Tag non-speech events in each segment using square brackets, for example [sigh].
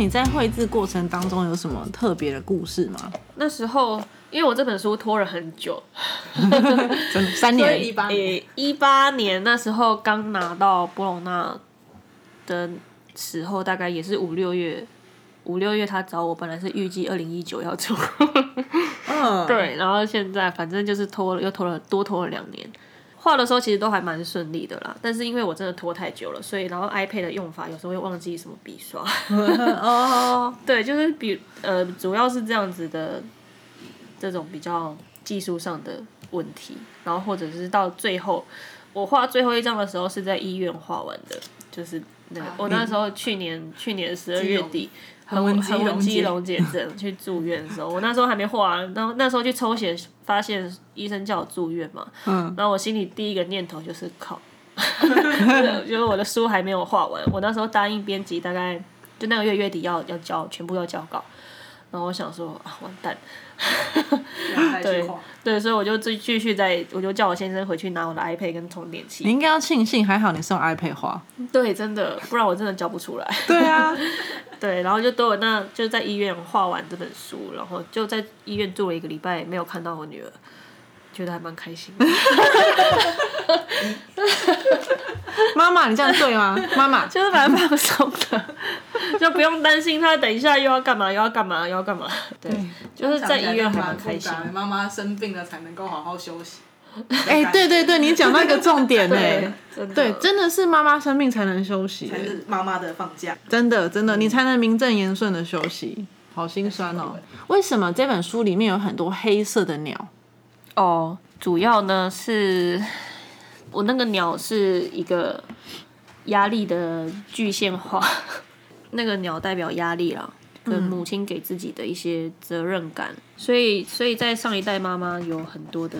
你在绘制过程当中有什么特别的故事吗？那时候因为我这本书拖了很久，[laughs] 三年 [laughs] 一八年，一八年那时候刚拿到波隆纳的时候，大概也是五六月，五六月他找我，本来是预计二零一九要出，[laughs] 嗯，对，然后现在反正就是拖了，又拖了多拖了两年。画的时候其实都还蛮顺利的啦，但是因为我真的拖太久了，所以然后 iPad 的用法有时候会忘记什么笔刷，[laughs] 哦，[laughs] 对，就是比呃主要是这样子的这种比较技术上的问题，然后或者是到最后我画最后一张的时候是在医院画完的，就是那个、啊我那时候去年去年十二月底。横纹肌横纹溶解肌溶解症 [laughs] 去住院的时候，我那时候还没画完，然后那时候去抽血，发现医生叫我住院嘛，嗯，然后我心里第一个念头就是靠，[laughs] 就是我的书还没有画完，我那时候答应编辑大概就那个月月底要要交全部要交稿，然后我想说啊完蛋，[laughs] 对对，所以我就继继续在，我就叫我先生回去拿我的 iPad 跟充电器你，应该要庆幸，还好你是用 iPad 花。对，真的，不然我真的交不出来。对啊，[laughs] 对，然后就都有那就在医院画完这本书，然后就在医院住了一个礼拜，没有看到我女儿，觉得还蛮开心的。[laughs] 妈妈，你这样对吗？妈妈，就是蛮放松的，[laughs] 就不用担心他等一下又要干嘛，又要干嘛，又要干嘛。对，就是在医院还蛮开心。妈妈生病了才能够好好休息。哎、对对对，你讲到一个重点呢、对，真的对，真的是妈妈生病才能休息、才是妈妈的放假。真的真的，你才能名正言顺的休息。好心酸哦！为什么这本书里面有很多黑色的鸟？哦，主要呢是我那个鸟是一个压力的具象化，[laughs] 那个鸟代表压力啦，跟母亲给自己的一些责任感，所以所以在上一代妈妈有很多的，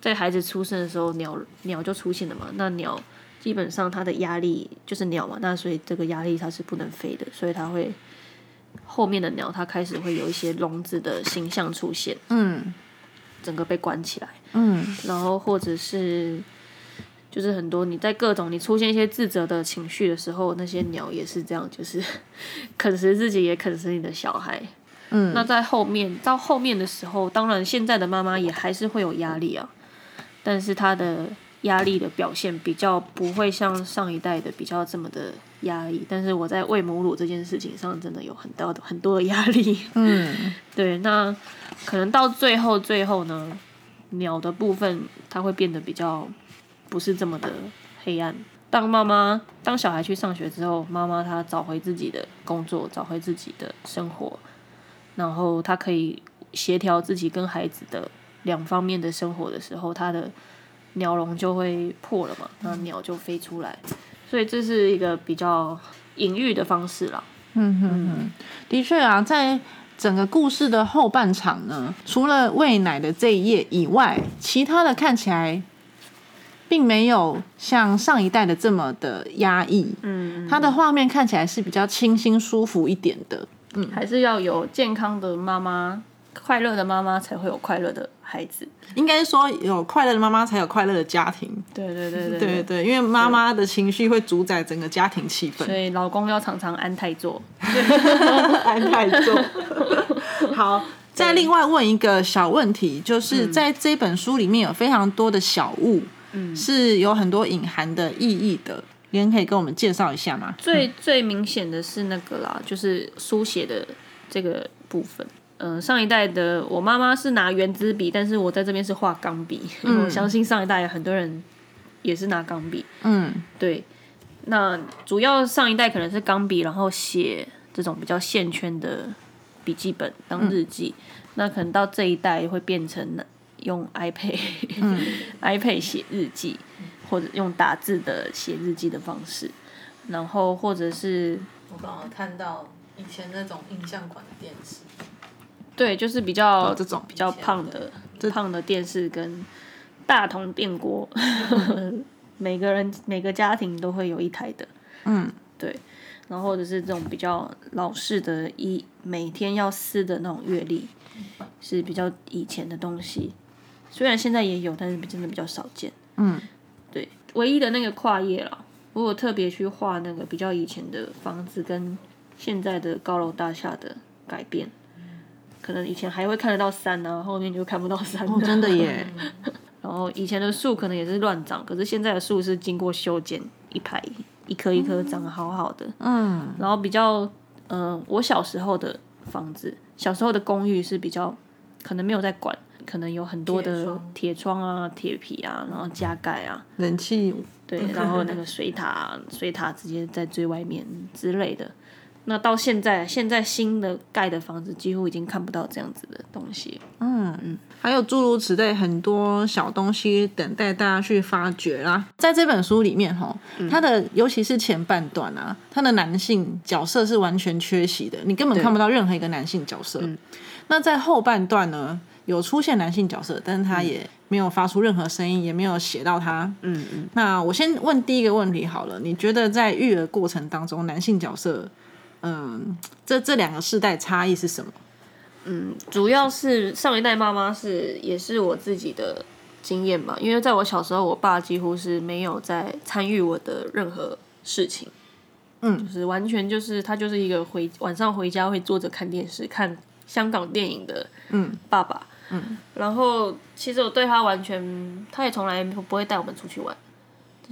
在孩子出生的时候，鸟鸟就出现了嘛，那鸟。基本上它的压力就是鸟嘛，那所以这个压力它是不能飞的，所以它会后面的鸟它开始会有一些笼子的形象出现，嗯整个被关起来。嗯然后或者是就是很多你在各种你出现一些自责的情绪的时候，那些鸟也是这样，就是 [laughs] 啃食自己也啃食你的小孩。嗯，那在后面到后面的时候，当然现在的妈妈也还是会有压力啊，但是她的压力的表现比较不会像上一代的比较这么的压力。但是我在喂母乳这件事情上，真的有很大的很多的压力。嗯 [laughs] 对，那可能到最后最后呢，鸟的部分它会变得比较不是这么的黑暗。当妈妈当小孩去上学之后，妈妈她找回自己的工作，找回自己的生活，然后她可以协调自己跟孩子的两方面的生活的时候，她的鸟笼就会破了嘛，那鸟就飞出来，所以这是一个比较隐喻的方式啦。嗯哼哼，的确啊，在整个故事的后半场呢，除了喂奶的这一页以外，其他的看起来并没有像上一代的这么的压抑。嗯，它的画面看起来是比较清新舒服一点的。嗯还是要有健康的妈妈，快乐的妈妈才会有快乐的孩子。应该说，有快乐的妈妈才有快乐的家庭。对对对对对对对，因为妈妈的情绪会主宰整个家庭气氛。所以老公要常常安泰座。[laughs] 安泰座。[laughs] 好，再另外问一个小问题，就是在这本书里面有非常多的小物，嗯是有很多隐含的意义的。您可以跟我们介绍一下吗？最最明显的是那个啦，就是书写的这个部分。嗯、上一代的我妈妈是拿圆珠笔，但是我在这边是画钢笔。我相信上一代很多人也是拿钢笔。嗯。对，那主要上一代可能是钢笔，然后写这种比较线圈的笔记本当日记，那可能到这一代会变成用 iPad、[laughs] iPad 写日记，或者用打字的写日记的方式，然后或者是我刚刚看到以前那种印象款的电视，对，就是比较、这种比较胖的胖的电视跟大同电锅，[laughs] 每个人每个家庭都会有一台的。嗯，对，然后或者是这种比较老式的一每天要撕的那种阅历，是比较以前的东西。虽然现在也有，但是真的比较少见。嗯，对，唯一的那个跨页了，我有特别去画那个比较以前的房子跟现在的高楼大厦的改变。可能以前还会看得到山啊，后面就看不到山了。哦，真的耶，[laughs] 然后以前的树可能也是乱长，可是现在的树是经过修剪，一排一棵一棵长得好好的。嗯，然后比较，嗯、我小时候的房子，小时候的公寓是比较可能没有在管，可能有很多的铁窗铁窗啊、铁皮啊，然后加盖啊，冷气对，然后那个水塔，[laughs] 水塔直接在最外面之类的。那到现在，现在新的盖的房子几乎已经看不到这样子的东西。嗯嗯还有诸如此类很多小东西等待大家去发掘啦。在这本书里面，哈，它的尤其是前半段啊，它的男性角色是完全缺席的，你根本看不到任何一个男性角色。那在后半段呢，有出现男性角色，但是他也没有发出任何声音，也没有写到他。嗯嗯，那我先问第一个问题好了，你觉得在育儿过程当中，男性角色，嗯，这这两个世代差异是什么？嗯主要是上一代妈妈是也是我自己的经验嘛，因为在我小时候，我爸几乎是没有在参与我的任何事情。嗯。就是完全就是他就是一个回晚上回家会坐着看电视看香港电影的嗯爸爸，嗯，然后其实我对他完全，他也从来不会带我们出去玩，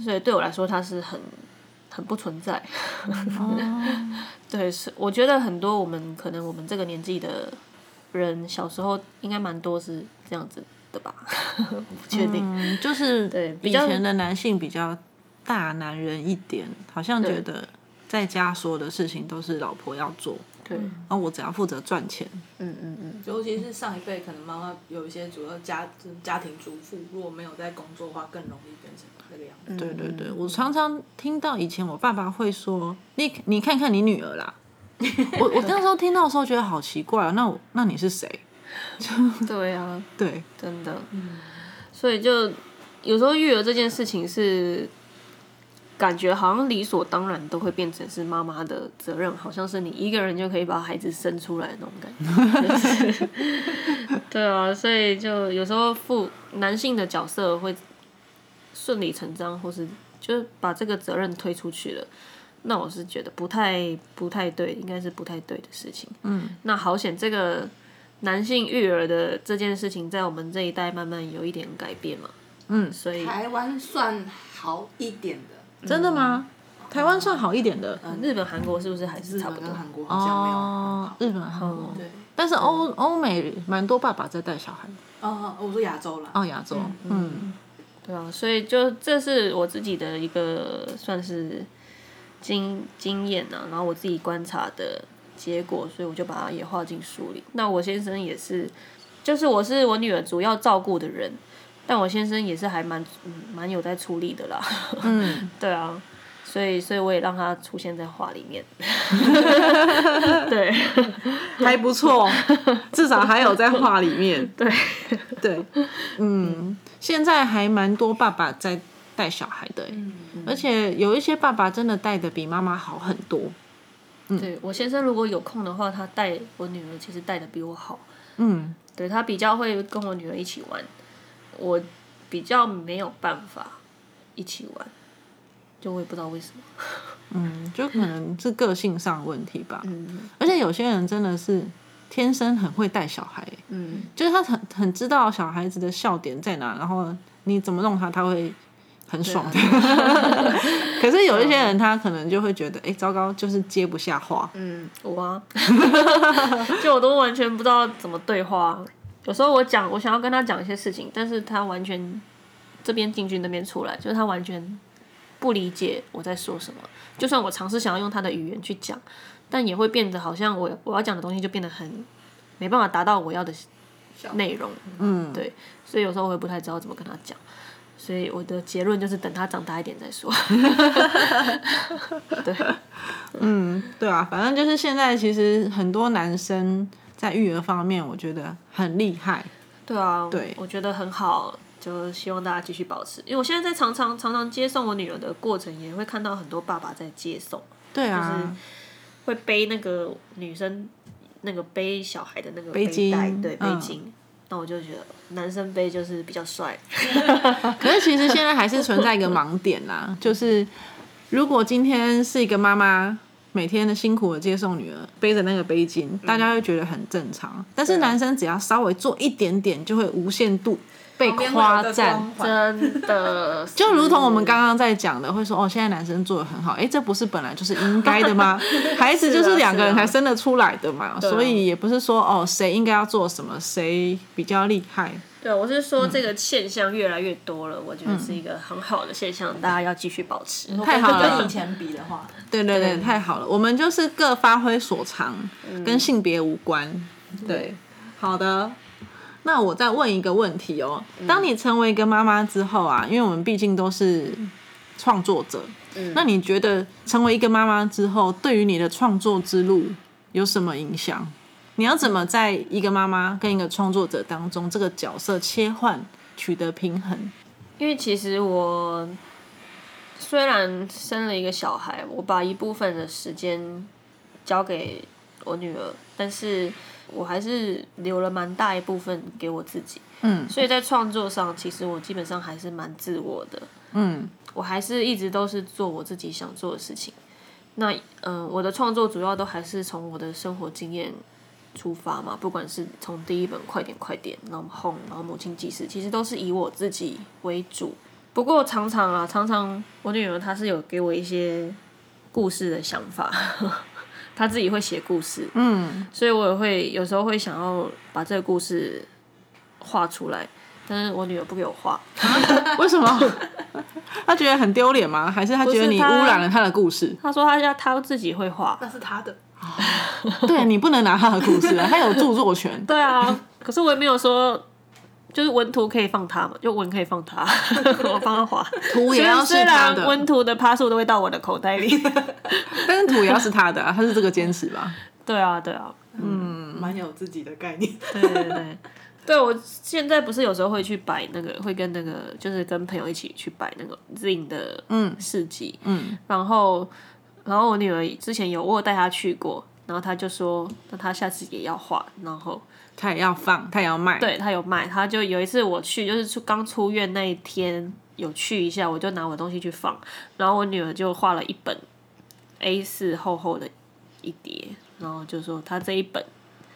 所以对我来说他是很很不存在。[laughs] 对，是我觉得很多我们可能我们这个年纪的人小时候应该蛮多是这样子的吧，[laughs] 我不确定。嗯，就是以对比较前的男性比较大男人一点，好像对觉得在家所有的事情都是老婆要做，对，然后我只要负责赚钱。嗯嗯嗯，尤其是上一辈，可能妈妈有一些主要家就是家庭主妇，如果没有在工作的话，更容易变成那个样子。对对对，我常常听到以前我爸爸会说：“你你看看你女儿啦。”我我那时候听到的时候觉得好奇怪、啊，那我那你是谁？[laughs] 对啊，对，真的，所以就有时候育儿这件事情是感觉好像理所当然都会变成是妈妈的责任，好像是你一个人就可以把孩子生出来的那种感觉。就 [laughs] 是对啊，所以就有时候父男性的角色会顺理成章，或是就是把这个责任推出去了。那我是觉得不太不太对，应该是不太对的事情。嗯，那好险，这个男性育儿的这件事情，在我们这一代慢慢有一点改变嘛。嗯，所以台湾算好一点的，真的吗？台湾算好一点的嗯日本、韩国是不是还是差不多？韩国好像没有日本、韩国，对，但是欧欧美蛮多爸爸在带小孩。哦，我说亚洲啦。哦，亚洲，嗯对啊，所以就这是我自己的一个算是经经验啊，然后我自己观察的结果，所以我就把它也画进书里。那我先生也是，就是我是我女儿主要照顾的人，但我先生也是还蛮嗯蛮有在出力的啦。嗯，[laughs] 对啊，所以所以我也让他出现在画里面。[laughs] 对 [laughs] 还不错，至少还有在画里面。对对，嗯，现在还蛮多爸爸在带小孩的欸，而且有一些爸爸真的带的比妈妈好很多。对，我先生如果有空的话，他带我女儿其实带的比我好。嗯，对他比较会跟我女儿一起玩，我比较没有办法一起玩，就我也不知道为什么。嗯，就可能是个性上的问题吧。[laughs] 嗯而且有些人真的是天生很会带小孩欸，嗯，就是他很很知道小孩子的笑点在哪，然后你怎么弄他，他会很爽。[laughs] 可是有一些人他可能就会觉得，哎、糟糕，就是接不下话。嗯，我啊，[laughs] 就我都完全不知道怎么对话。有时候我讲，我想要跟他讲一些事情，但是他完全这边进去那边出来，就是他完全不理解我在说什么。就算我尝试想要用他的语言去讲，但也会变得好像我我要讲的东西就变得很没办法达到我要的内容。嗯，对，所以有时候我也不太知道怎么跟他讲。所以我的结论就是等他长大一点再说。[laughs] 对，嗯，对啊，反正就是现在其实很多男生在育儿方面，我觉得很厉害。对啊，对我觉得很好，就希望大家继续保持。因为我现在在常常常常接送我女儿的过程，也会看到很多爸爸在接送，对啊，会背那个女生那个背小孩的那个背带，巾对，背嗯巾。那我就觉得男生背就是比较帅。[laughs] 可是其实现在还是存在一个盲点啦，就是如果今天是一个妈妈每天的辛苦的接送女儿，背着那个背巾，嗯大家会觉得很正常。但是啊男生只要稍微做一点点，就会无限度被夸赞。真的，[laughs] 就如同我们刚刚在讲的，会说哦，现在男生做的很好，哎，这不是本来就是应该的吗？[laughs] 孩子就是两个人才生得出来的嘛，所以也不是说哦，谁应该要做什么，谁比较厉害。对，我是说这个现象越来越多了，我觉得是一个很好的现象，大家要继续保持。太好了跟以前比的话，对对对，太好了，我们就是各发挥所长，嗯跟性别无关。对，好的。那我再问一个问题哦，嗯当你成为一个妈妈之后啊，因为我们毕竟都是创作者，嗯那你觉得成为一个妈妈之后，对于你的创作之路有什么影响？你要怎么在一个妈妈跟一个创作者当中，这个角色切换取得平衡？因为其实我虽然生了一个小孩，我把一部分的时间交给我女儿，但是我还是留了蛮大一部分给我自己。嗯所以在创作上，其实我基本上还是蛮自我的。嗯我还是一直都是做我自己想做的事情。那嗯、呃我的创作主要都还是从我的生活经验出发嘛，不管是从第一本《快点快点》，然后《Home》，然后《母亲记事》，其实都是以我自己为主。不过常常啊，常常我女儿她是有给我一些故事的想法，她自己会写故事，嗯，所以我也会有时候会想要把这个故事画出来，但是我女儿不给我画，[laughs] 为什么？他觉得很丢脸吗？还是他觉得你污染了他的故事？他说他要她自己会画，那是他的。对你不能拿他的故事啊，他有著作权。[laughs] 对啊，可是我也没有说，就是文图可以放他嘛，就文可以放他，[laughs] 我帮他画。图也要是虽他的，然文图的趴数都会到我的口袋里。[laughs] 但是图也要是他的、啊，他是这个坚持吧？对啊，对啊，嗯，蛮有自己的概念。对对对。对，我现在不是有时候会去摆那个，会跟那个，就是跟朋友一起去摆那个 Zing 的市集，嗯，然后，然后我女儿之前有我有带她去过，然后她就说，那她下次也要画，然后他也要放，他也要卖。，对他有卖，他就有一次我去，就是出刚出院那一天有去一下，我就拿我东西去放，然后我女儿就画了一本 A 四厚厚的一叠，然后就说她这一本。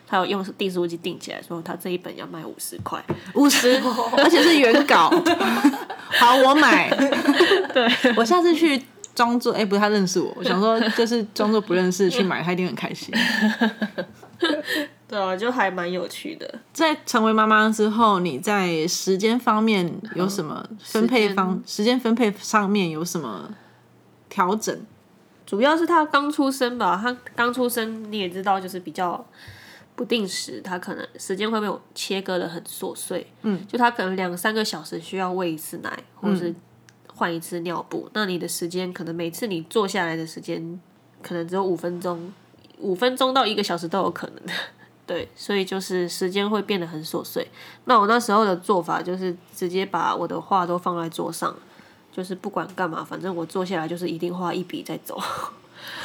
他有用订书机订起来，说他这一本要卖五十块。[laughs] 五十，而且是原稿。[laughs] 好，我买。[laughs] 对，我下次去装作，哎、不是他认识我，我想说就是装作不认识去买，他一定很开心。对啊，就还蛮有趣的。在成为妈妈之后，你在时间方面有什么分配方？时间分配上面有什么调整？主要是他刚出生吧，他刚出生你也知道，就是比较不定时，他可能时间会被我切割的很琐碎。嗯，就他可能两三个小时需要喂一次奶，或者是换一次尿布，那你的时间可能每次你坐下来的时间可能只有五分钟，五分钟到一个小时都有可能。对，所以就是时间会变得很琐碎。那我那时候的做法就是直接把我的画都放在桌上，就是不管干嘛，反正我坐下来就是一定画一笔再走。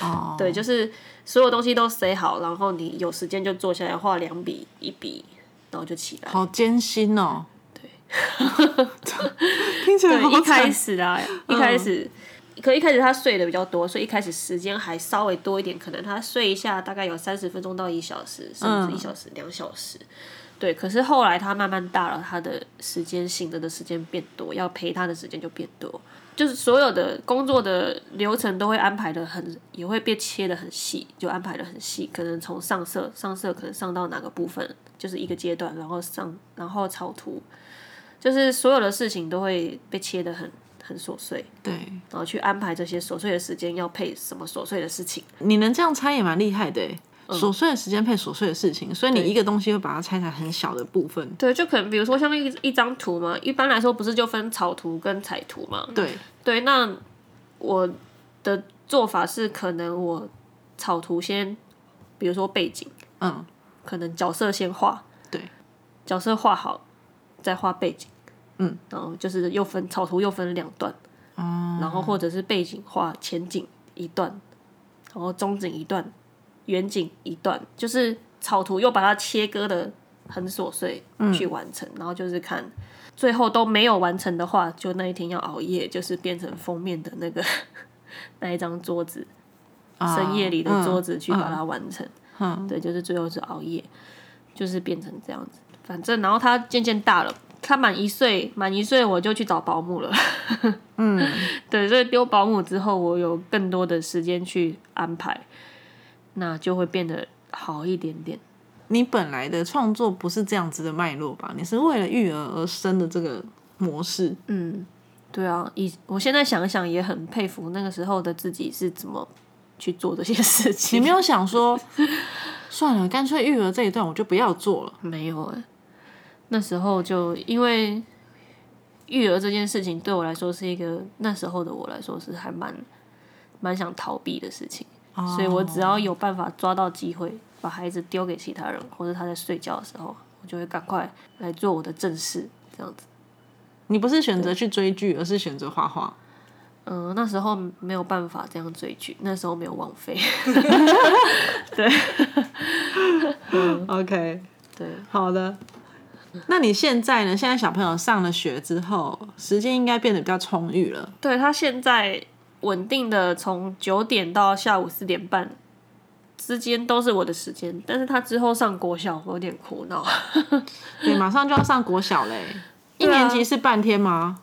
哦，对，就是所有东西都塞好，然后你有时间就坐下来画两笔一笔，然后就起来。好艰辛哦。对，[laughs] 听起来好对，一开始啊，一开始，可一开始他睡的比较多，所以一开始时间还稍微多一点，可能他睡一下大概有三十分钟到一小时，甚至一小时、两小时。对，可是后来他慢慢大了，他的时间醒着的时间变多，要陪他的时间就变多，就是所有的工作的流程都会安排的很，也会被切的很细，就安排的很细，可能从上色，上色可能上到哪个部分，就是一个阶段，然后上，然后草图，就是所有的事情都会被切的很很琐碎，对，然后去安排这些琐碎的时间要配什么琐碎的事情。你能这样猜也蛮厉害的。琐碎的时间配琐碎的事情，所以你一个东西会把它拆成很小的部分。对，就可能比如说像一一张图嘛，一般来说不是就分草图跟彩图嘛？对，对，那我的做法是，可能我草图先，比如说背景，嗯，可能角色先画，对，角色画好，再画背景，嗯，然后就是又分草图又分两段，哦，然后或者是背景画前景一段，然后中景一段，远景一段，就是草图又把它切割的很琐碎去完成，然后就是看最后都没有完成的话，就那一天要熬夜，就是变成封面的那个 [laughs] 那一张桌子。深夜里的嗯桌子去把它完成。嗯，对，就是最后是熬夜，就是变成这样子。反正，然后他渐渐大了，他满一岁，满一岁我就去找保姆了。嗯，[laughs] 对，所以丢保姆之后，我有更多的时间去安排，那就会变得好一点点。你本来的创作不是这样子的脉络吧？你是为了育儿而生的这个模式。嗯，对啊，以我现在想一想，也很佩服那个时候的自己是怎么去做这些事情。你没有想说，[laughs] 算了，干脆育儿这一段我就不要做了。没有哎、那时候就因为育儿这件事情对我来说是一个那时候的我来说是还蛮蛮想逃避的事情，所以我只要有办法抓到机会把孩子丢给其他人，或者他在睡觉的时候，我就会赶快来做我的正事，这样子。你不是选择去追剧，而是选择画画。嗯、那时候没有办法这样追剧，那时候没有网飞。[laughs] OK，对，好的。那你现在呢？现在小朋友上了学之后，时间应该变得比较充裕了。对他现在稳定的从九点到下午四点半之间都是我的时间，但是他之后上国小，我有点苦恼。[laughs] 对，马上就要上国小嘞。一年级是半天吗？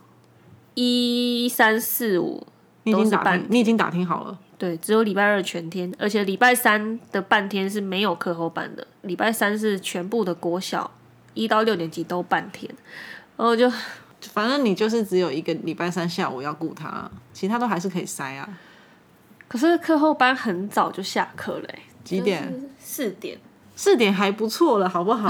一三四五你已经打你已经打听好了。对，只有礼拜二全天，而且礼拜三的半天是没有课后班的，礼拜三是全部的国小一到六年级都半天，然后就反正你就是只有一个礼拜三下午要顾他，其他都还是可以塞啊。可是课后班很早就下课嘞、欸，几点？四点，四点还不错了，好不好？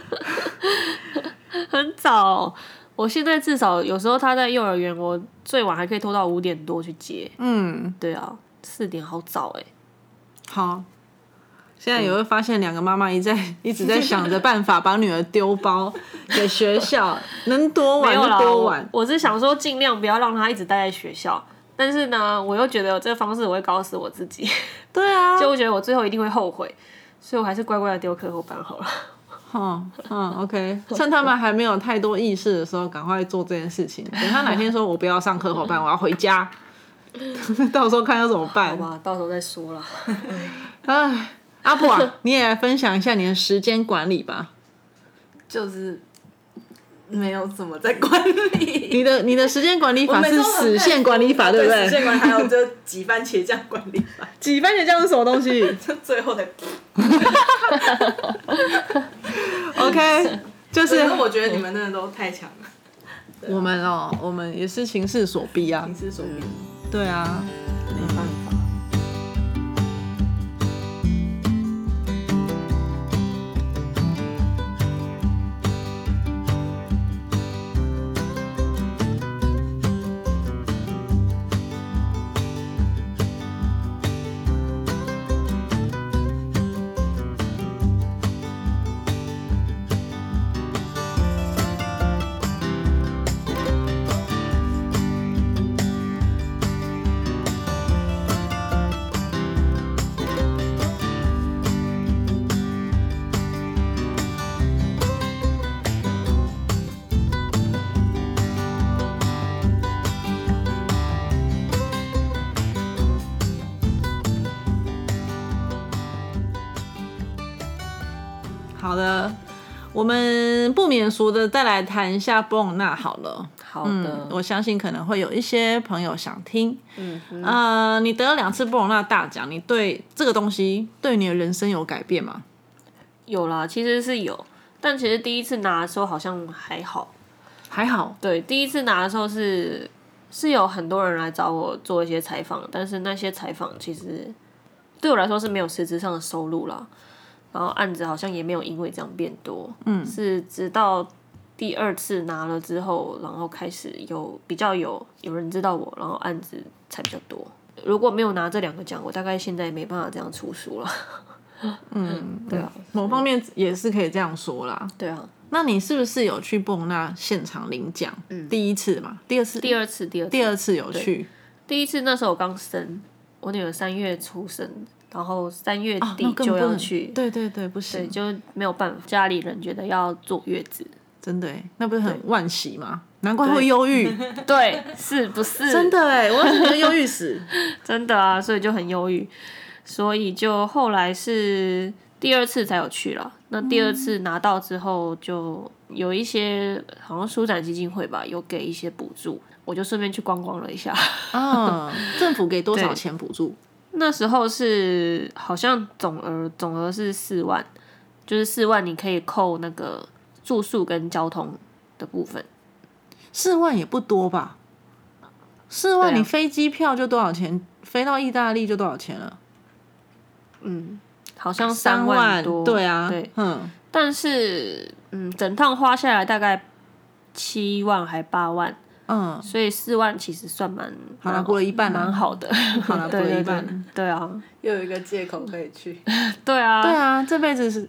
[laughs] 很早。我现在至少有时候他在幼儿园，我最晚还可以拖到五点多去接。嗯，对啊，四点好早哎、好。现在也会发现，两个妈妈一在 [laughs] 一直在想着办法把女儿丢包给学校，能多晚就多晚。我是想说尽量不要让她一直待在学校，但是呢，我又觉得这个方式我会搞死我自己，[laughs] 对啊，就我觉得我最后一定会后悔，所以我还是乖乖的丢课后班好了。[laughs] 嗯嗯，OK，趁他们还没有太多意识的时候，赶快做这件事情。等他哪天说我不要上课后班，我要回家，到时候看要怎么办好。吧，到时候再说了。唉，阿布啊，你也来分享一下你的时间管理吧。就是没有怎么在管理。你的你的时间管理法是死线管理法，对不对？死？线管理还有就挤番茄酱管理法，挤番茄酱是什么东西就 [laughs] 最后的。[laughs] OK，就是我觉得你们真的都太强了，我们哦，我们也是情势所逼啊形。势所逼。对啊，没办法。我们不免俗的再来谈一下布隆纳好了。好的嗯，，我相信可能会有一些朋友想听。嗯哼，呃，你得了两次布隆纳大奖，你对这个东西对你的人生有改变吗？有啦，其实是有，但其实第一次拿的时候好像还好。还好，对，第一次拿的时候是是有很多人来找我做一些采访，但是那些采访其实对我来说是没有实质上的收入啦。然后案子好像也没有因为这样变多，嗯，是直到第二次拿了之后，然后开始有比较有有人知道我，然后案子才比较多。如果没有拿这两个奖，我大概现在也没办法这样出书了。嗯，[laughs] 对啊，某方面也是可以这样说啦。对啊，那你是不是有去布隆纳现场领奖？嗯，第一次嘛，第二次，第二次，第二次，第二次有去，第一次那时候我刚生，我女儿三月出生，然后三月底就要去，对对对，不对，行，就没有办法，家里人觉得要坐月子，真的，那不是很惋惜吗？难怪会忧郁，[laughs] 对，是不是？真的哎，我觉得忧郁死，[laughs] 真的啊，所以就很忧郁，所以就后来是第二次才有去了。那第二次拿到之后，就有一些好像舒展基金会吧，有给一些补助，我就顺便去观光了一下。嗯，[laughs] 政府给多少对钱补助？那时候是好像总额总额是四万，就是四万你可以扣那个住宿跟交通的部分。四万也不多吧？四万你飞机票就多少钱？飞到意大利就多少钱了？嗯，好像三万多。对啊，对，嗯，但是嗯，整趟花下来大概七万还八万，嗯，所以四万其实算蛮好了蛮过了一半了蛮好的。好了，对对对过了一半。，对啊，[laughs] 又有一个借口可以去。[laughs] 对啊，对啊，这辈子是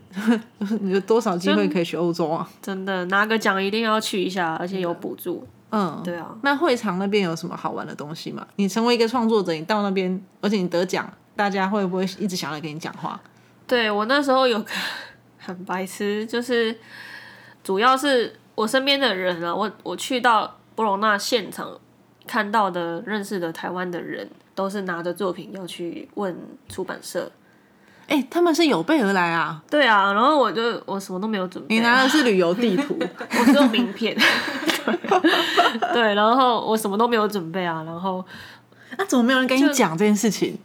你 [laughs] 有多少机会可以去欧洲啊？真的拿个奖一定要去一下，而且有补助。嗯，对啊，那会场那边有什么好玩的东西吗？你成为一个创作者，你到那边，而且你得奖，大家会不会一直想来跟你讲话？对我那时候有个很白痴，就是主要是我身边的人啊，我我去到波隆纳现场看到的、认识的台湾的人，都是拿着作品要去问出版社。哎、他们是有备而来啊！对啊，然后我就我什么都没有准备啊，你拿的是旅游地图，[laughs] 我只有名片。对，然后我什么都没有准备啊，然后那、怎么没有人跟你讲这件事情？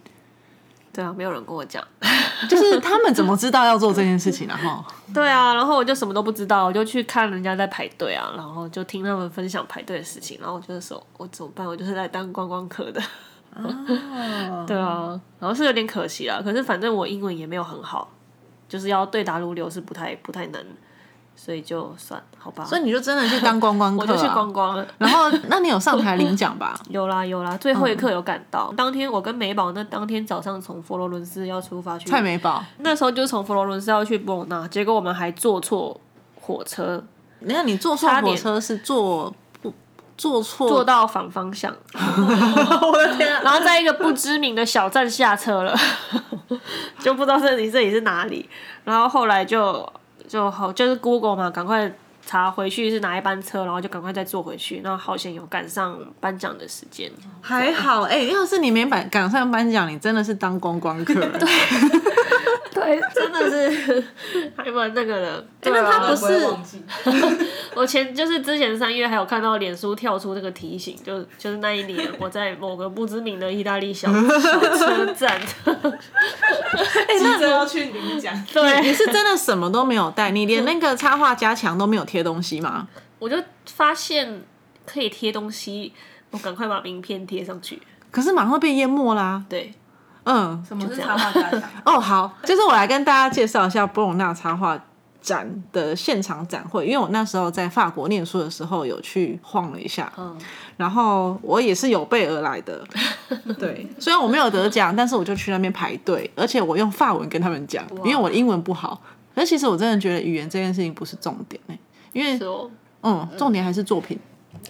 对啊，没有人跟我讲。[laughs] 就是他们怎么知道要做这件事情啊？哈，[laughs] 对啊，然后我就什么都不知道，我就去看人家在排队啊，然后就听他们分享排队的事情，然后我就说，我怎么办？我就是来当观光客的。[laughs] 对啊，然后是有点可惜啦，可是反正我英文也没有很好，就是要对答如流是不太不太能，所以就算好吧。所以你就真的去当观光客、啊，我就去观光了。然后，那你有上台领奖吧？[laughs] 有啦有啦，最后一刻有赶到。当天我跟美宝那当天早上从佛罗伦斯要出发去，蔡美宝，那时候就是从佛罗伦斯要去波隆纳，结果我们还坐错火车，那你坐错火车是坐不坐错？坐到反方向，[laughs] 我的天啊！然后在一个不知名的小站下车了，[laughs] 就不知道这里这里是哪里。然后后来就就好，就是 Google 嘛，赶快查回去是哪一班车，然后就赶快再坐回去。然后好险有赶上颁奖的时间。还好，哎、要是你没赶赶上颁奖，你真的是当观光客。对，[laughs] 对，真的是 [laughs] 还蛮那个的。对那他啊不是忘记，[laughs] 我前就是之前三月还有看到脸书跳出那个提醒，就就是那一年我在某个不知名的意大利小小车站，[laughs] 急着要去领奖。对你，是真的什么都没有带，你连那个插画加强都没有贴东西吗？我就发现可以贴东西，我赶快把名片贴上去。可是马上会被淹没啦。对，嗯，什么是插画家奖？[laughs] 哦，好，就是我来跟大家介绍一下波隆纳插画展的现场展会，因为我那时候在法国念书的时候有去晃了一下，嗯，然后我也是有备而来的。[laughs] 对，虽然我没有得奖，但是我就去那边排队，而且我用法文跟他们讲，因为我的英文不好。可是其实我真的觉得语言这件事情不是重点。欸因为说嗯，重点还是作品。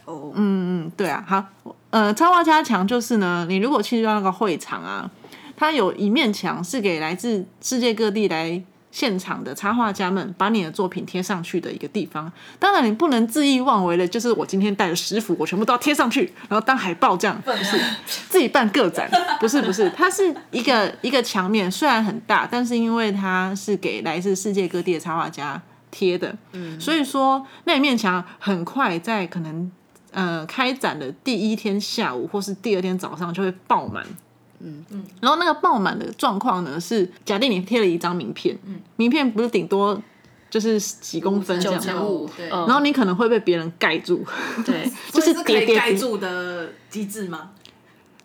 哦，嗯，对啊，好，呃，插画加强就是呢，你如果去到那个会场啊，它有一面墙是给来自世界各地来现场的插画家们把你的作品贴上去的一个地方。当然，你不能恣意妄为的，就是我今天带了十幅，我全部都要贴上去，然后当海报这样，[laughs] 不是自己办个展，不是不是，它是一个一个墙面，虽然很大，但是因为它是给来自世界各地的插画家贴的，嗯，所以说那一面墙很快在可能呃开展的第一天下午或是第二天早上就会爆满。嗯。嗯，然后那个爆满的状况呢，是假定你贴了一张名片，名片不是顶多就是几公分这样。吗，九五对，嗯。然后你可能会被别人盖住，对，[laughs] 就是叠盖住的机制吗？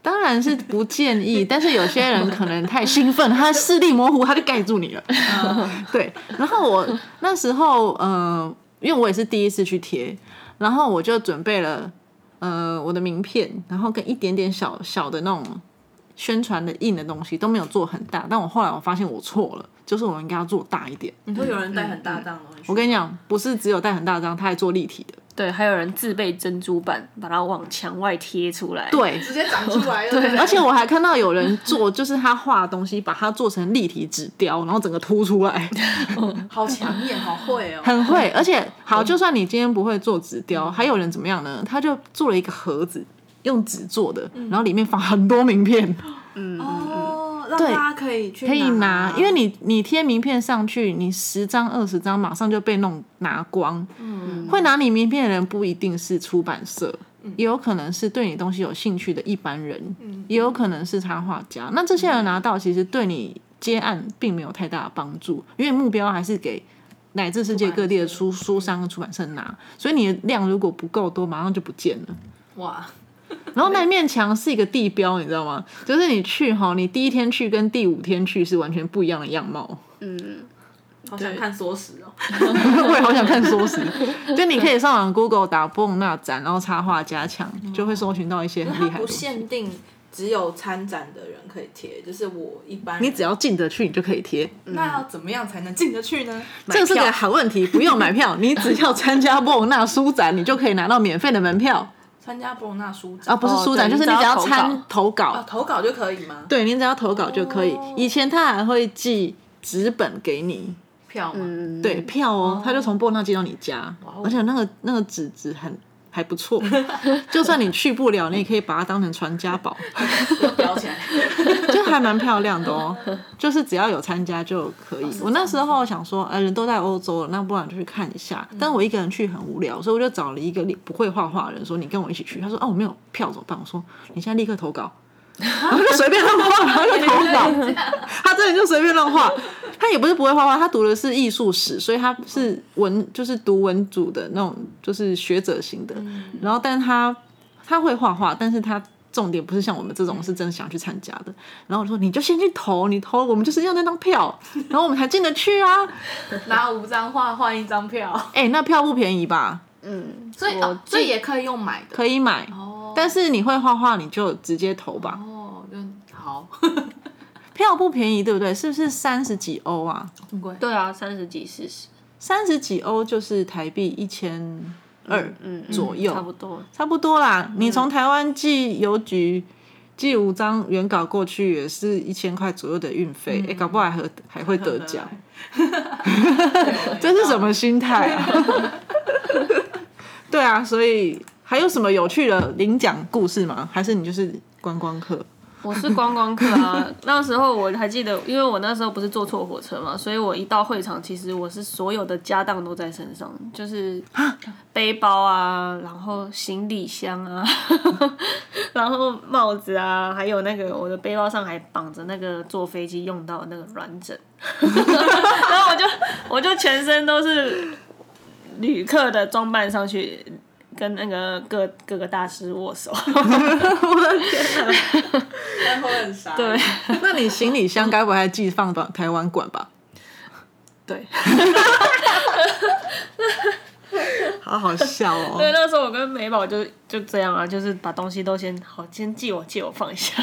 当然是不建议，[laughs] 但是有些人可能太兴奋，他视力模糊，他就盖住你了。[laughs] 对，然后我那时候，呃，因为我也是第一次去贴，然后我就准备了，呃，我的名片，然后跟一点点小小的那种宣传的硬的东西都没有做很大，但我后来我发现我错了，就是我应该要做大一点。你说有人带很大张的东西去，我跟你讲，不是只有带很大张，他还做立体的。对，还有人自备珍珠板，把它往墙外贴出来。对，直接长出来，[laughs] 对？而且我还看到有人做，就是他画的东西，把它做成立体纸雕，然后整个凸出来，[laughs] 好抢眼，好会哦。很会。而且好，就算你今天不会做纸雕，还有人怎么样呢？他就做了一个盒子，用纸做的，然后里面放很多名片，嗯哦，大家可以去可以拿，因为你你贴名片上去，你十张二十张马上就被弄拿光。嗯。会拿你名片的人不一定是出版社，也有可能是对你东西有兴趣的一般人，也有可能是插画家。那这些人拿到，其实对你接案并没有太大的帮助，因为目标还是给乃至世界各地的书书商跟出版社拿，所以你的量如果不够多，马上就不见了。哇，[laughs] 然后那面墙是一个地标，你知道吗？就是你去哈，你第一天去跟第五天去是完全不一样的样貌。嗯好想看缩时哦。[laughs] 我也好想看缩时，[laughs] 就你可以上网 Google 打波隆纳展，然后插画加强，就会搜寻到一些很厉害的东西。限定只有参展的人可以贴，就是我一般。你只要进得去，你就可以贴。那要怎么样才能进得去呢？这个是个好问题，不用买票，你只要参加波隆纳书展，你就可以拿到免费的门票参加博纳书展啊！不是书展，对就是你只要参投稿，啊，投稿就可以吗？对你只要投稿就可以。以前他还会寄纸本给你，票吗？嗯，对票哦，他就从布隆纳寄到你家，哦而且那个那个纸质很还不错，[laughs] 就算你去不了，你也可以把它当成传家宝。标起来。就还蛮漂亮的哦，[laughs] 就是只要有参加就可以。我那时候想说，呃，人都在欧洲了，那不然就去看一下。但我一个人去很无聊，所以我就找了一个不会画画的人，说你跟我一起去。他说，哦，我没有票怎么办？我说你现在立刻投稿。[laughs] 然后就随便乱画，然后就投稿。他真的就随便乱画。他也不是不会画画，他读的是艺术史，所以他是文，就是读文组的那种，就是学者型的。然后，但他他会画画，但是他重点不是像我们这种是真的想去参加的。然后我说你就先去投，你投我们就是要那张票，[laughs] 然后我们才进得去啊。拿五张画换一张票，[laughs] 哎、那票不便宜吧？嗯，所以、我哦、所以也可以用买的。可以买，哦，但是你会画画你就直接投吧。哦，就好，[laughs] 票不便宜，对不对？是不是三十几欧啊？这么贵。对啊，三十几四十，三十几欧就是台币一千二嗯，左右，差不多。差不多啦。你从台湾寄邮局寄五张原稿过去，也是一千块左右的运费，哎、搞不好还和还会得奖，[laughs] 这是什么心态啊？[laughs] 对啊，所以还有什么有趣的领奖故事吗？还是你就是观光客？我是观光客啊，[laughs] 那时候我还记得，因为我那时候不是坐错火车嘛，所以我一到会场，其实我是所有的家当都在身上，就是背包啊，然后行李箱啊，[laughs] 然后帽子啊，还有那个我的背包上还绑着那个坐飞机用到的那个软枕，[laughs] 然后我就我就全身都是旅客的装扮上去。跟那个各各个大师握手，但会很傻。对，那你行李箱该不会还寄放到台湾馆吧？对，[laughs] [laughs] [laughs] 好好笑哦！[laughs] 对，那时候我跟美宝就就这样啊，就是把东西都先好，先借我借我放一下。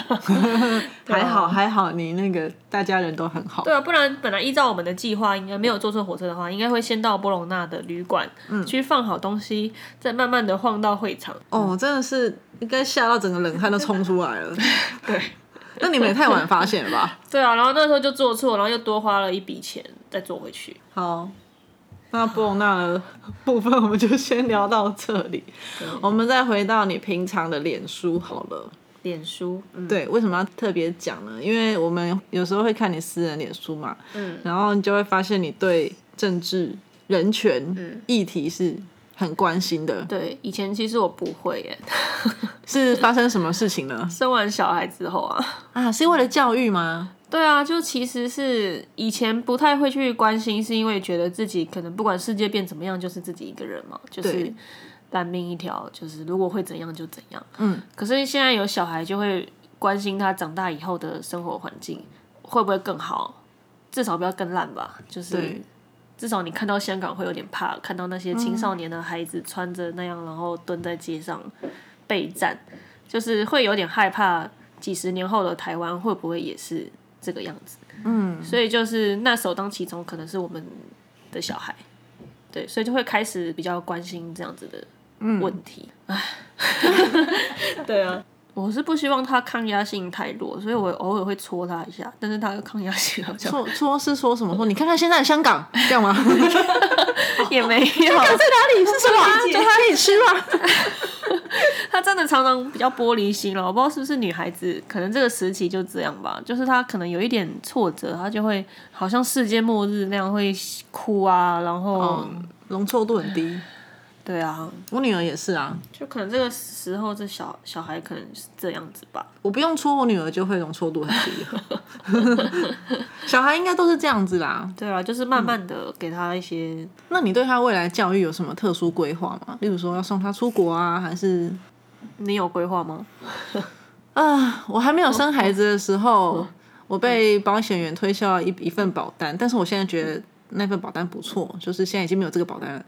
[laughs] 还好还好，你那个大家人都很好。对啊，不然本来依照我们的计划，应该没有坐错火车的话，应该会先到波隆纳的旅馆，去放好东西，再慢慢的晃到会场。哦，真的是应该吓到整个冷汗都冲出来了。[laughs] 对，那你们也太晚发现了吧？对啊，然后那时候就做错，然后又多花了一笔钱再坐回去。好，那布隆纳的部分我们就先聊到这里。我们再回到你平常的脸书好了。脸书，嗯，对，为什么要特别讲呢？因为我们有时候会看你私人脸书嘛，嗯，然后你就会发现你对政治、人权议题是很关心的。对，以前其实我不会耶，是发生什么事情呢？[laughs] 生完小孩之后啊，啊，是为了教育吗？对啊，就其实是以前不太会去关心，是因为觉得自己可能不管世界变怎么样，就是自己一个人嘛，就是单命一条，就是如果会怎样就怎样。嗯，可是现在有小孩，就会关心他长大以后的生活环境会不会更好，至少不要更烂吧。就是至少你看到香港会有点怕，看到那些青少年的孩子穿着那样，然后蹲在街上备战，就是会有点害怕，几十年后的台湾会不会也是这个样子？嗯，所以就是那首当其冲可能是我们的小孩，对，所以就会开始比较关心这样子的问题。唉，[laughs] 对啊，我是不希望他抗压性太弱，所以我偶尔会戳他一下，但是他的抗压性好像说说是说什么？说你看看现在的香港这样吗？[laughs] 也没有。[laughs] 在哪里？是什么？在哪里吃吗？[laughs] 他真的常常比较玻璃心了，我不知道是不是女孩子，可能这个时期就这样吧。就是他可能有一点挫折，他就会好像世界末日那样会哭啊，然后、容错度很低。对啊，我女儿也是啊，就可能这个时候这小小孩可能是这样子吧。我不用戳我女儿就会容错度很低。[laughs] 小孩应该都是这样子啦。对啊，就是慢慢的给他一些，那你对他未来教育有什么特殊规划吗？例如说要送他出国啊，还是你有规划吗？啊？我还没有生孩子的时候，我被保险员推销了一一份保单，但是我现在觉得那份保单不错，就是现在已经没有这个保单了。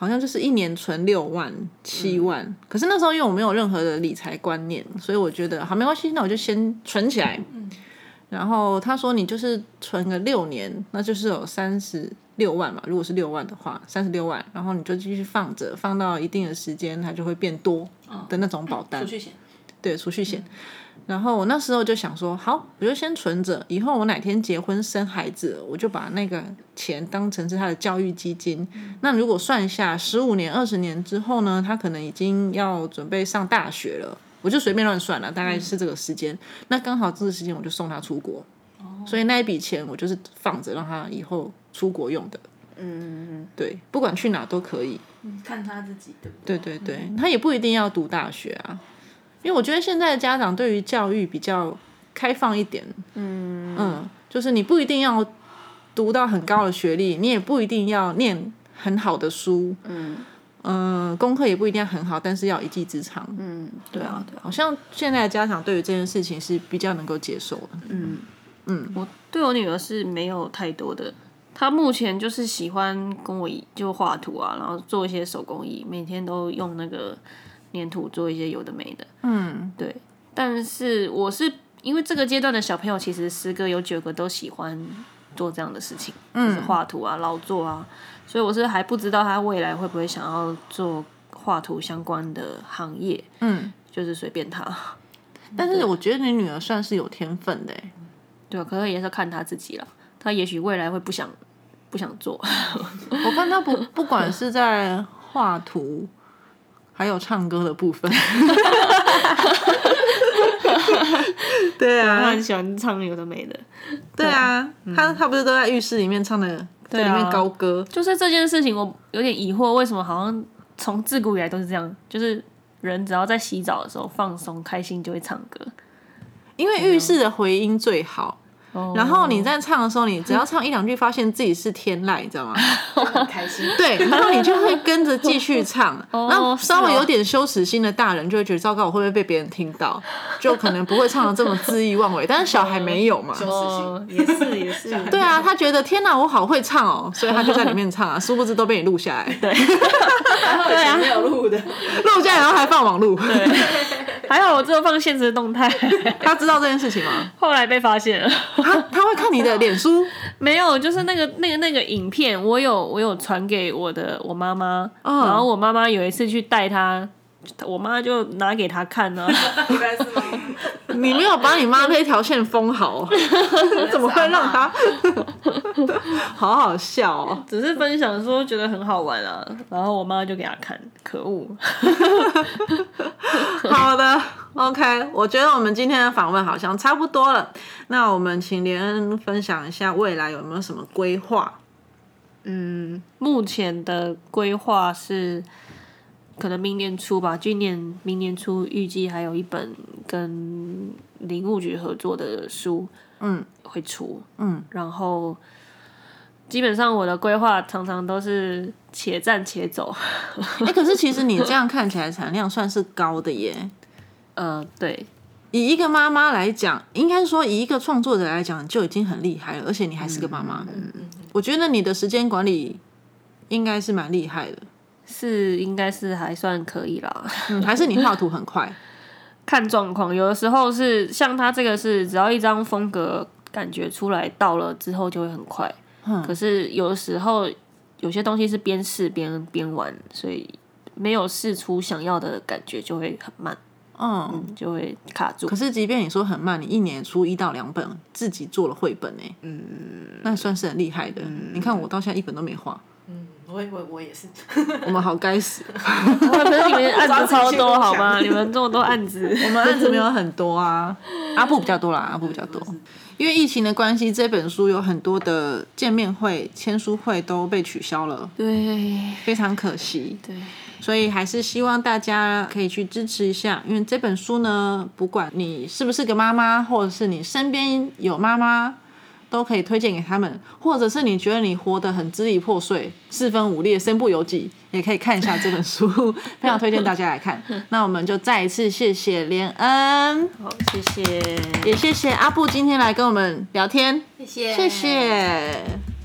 好像就是一年存六万、七万，可是那时候因为我没有任何的理财观念，所以我觉得好没关系，那我就先存起来。嗯然后他说你就是存个六年，那就是有三十六万嘛，如果是六万的话，三十六万，然后你就继续放着，放到一定的时间，它就会变多的那种保单。储蓄险，对储蓄险。然后我那时候就想说，好，我就先存着，以后我哪天结婚生孩子，我就把那个钱当成是他的教育基金。那如果算一下，十五年、二十年之后呢，他可能已经要准备上大学了，我就随便乱算了，大概是这个时间。那刚好这个时间我就送他出国，所以那一笔钱我就是放着，让他以后出国用的。嗯，对，不管去哪都可以。看他自己对不对？对对对，他也不一定要读大学啊，因为我觉得现在的家长对于教育比较开放一点，嗯。嗯，就是你不一定要读到很高的学历，你也不一定要念很好的书，嗯。嗯，功课也不一定要很好，但是要一技之长，嗯，对啊，对啊，好像现在的家长对于这件事情是比较能够接受的，嗯。嗯，我对我女儿是没有太多的。她目前就是喜欢跟我一就画图啊，然后做一些手工艺，每天都用那个粘土做一些有的没的。嗯，对。但是我是因为这个阶段的小朋友，其实十个有九个都喜欢做这样的事情，就是画图啊、劳作啊，所以我是还不知道他未来会不会想要做画图相关的行业。嗯，就是随便他。[laughs] 但是我觉得你女儿算是有天分的欸，对啊，可是也是看他自己了。他也许未来会不想不想做。[laughs] 我看她不不管是在画图，还有唱歌的部分，[laughs] 对啊他啊，很喜欢唱有的没的。对啊，他他不是都在浴室里面唱的，在里面啊高歌，就是这件事情，我有点疑惑，为什么好像从自古以来都是这样，就是人只要在洗澡的时候放松、开心就会唱歌。因为浴室的回音最好。哦然后你在唱的时候，你只要唱一两句，发现自己是天籁，你知道吗？[laughs] 很开心。对，然后你就会跟着继续唱。[laughs] 哦然后稍微有点羞耻心的大人就会觉得糟糕，我会不会被别人听到？[laughs] 就可能不会唱的这么恣意妄为。但是小孩没有嘛？羞耻心，也是也是，对啊，他觉得天哪，我好会唱哦，所以他就在里面唱啊，殊不知都被你录下来，对还好以前没有录的，录下来然后还放网录。还好我只有放现实动态，他知道这件事情吗？后来被发现了。他他会看你的脸书？[laughs] 没有，就是那个那个那个影片，我有我有传给我的我妈妈，嗯然后我妈妈有一次去带她，我妈就拿给他看呢、[laughs] 应该是吗？[laughs] 你没有把你妈那条线封好，[laughs] 怎么会让他？好好笑哦！只是分享说觉得很好玩啊，然后我妈就给他看，可恶。好的，OK，我觉得我们今天的访问好像差不多了。那我们请连恩分享一下未来有没有什么规划？嗯，目前的规划是可能明年初吧，今年明年初预计还有一本跟林务局合作的书，嗯会出，嗯，然后基本上我的规划常常都是且战且走，[laughs] 哎、可是其实你这样看起来产量算是高的耶。呃，对，以一个妈妈来讲，应该说以一个创作者来讲，就已经很厉害了，而且你还是个妈妈。嗯。我觉得你的时间管理应该是蛮厉害的，是应该是还算可以啦。[laughs] 嗯，还是你画图很快。[laughs] 看状况，有的时候是像他这个是只要一张风格感觉出来到了之后就会很快，嗯可是有的时候有些东西是边试边边玩，所以没有试出想要的感觉，就会很慢，嗯。就会卡住可。是，即便你说很慢，你一年出一到两本，自己做了绘本呢、嗯，那算是很厉害的。你看我到现在一本都没画，嗯，我我我也是。我们好该死，我可是你们案子超多好吗？抓自己去你们这么多案子，我们案子没有很多啊，[laughs] 阿布比较多啦，阿布比较多。因为疫情的关系，这本书有很多的见面会、签书会都被取消了，对。非常可惜。对，所以还是希望大家可以去支持一下，因为这本书呢，不管你是不是个妈妈，或者是你身边有妈妈，都可以推荐给他们，或者是你觉得你活得很支离破碎、四分五裂、身不由己，也可以看一下这本书，[laughs] 非常推荐大家来看。[laughs] 那我们就再一次谢谢连恩，好，谢谢。也谢谢阿布今天来跟我们聊天，谢谢，谢谢。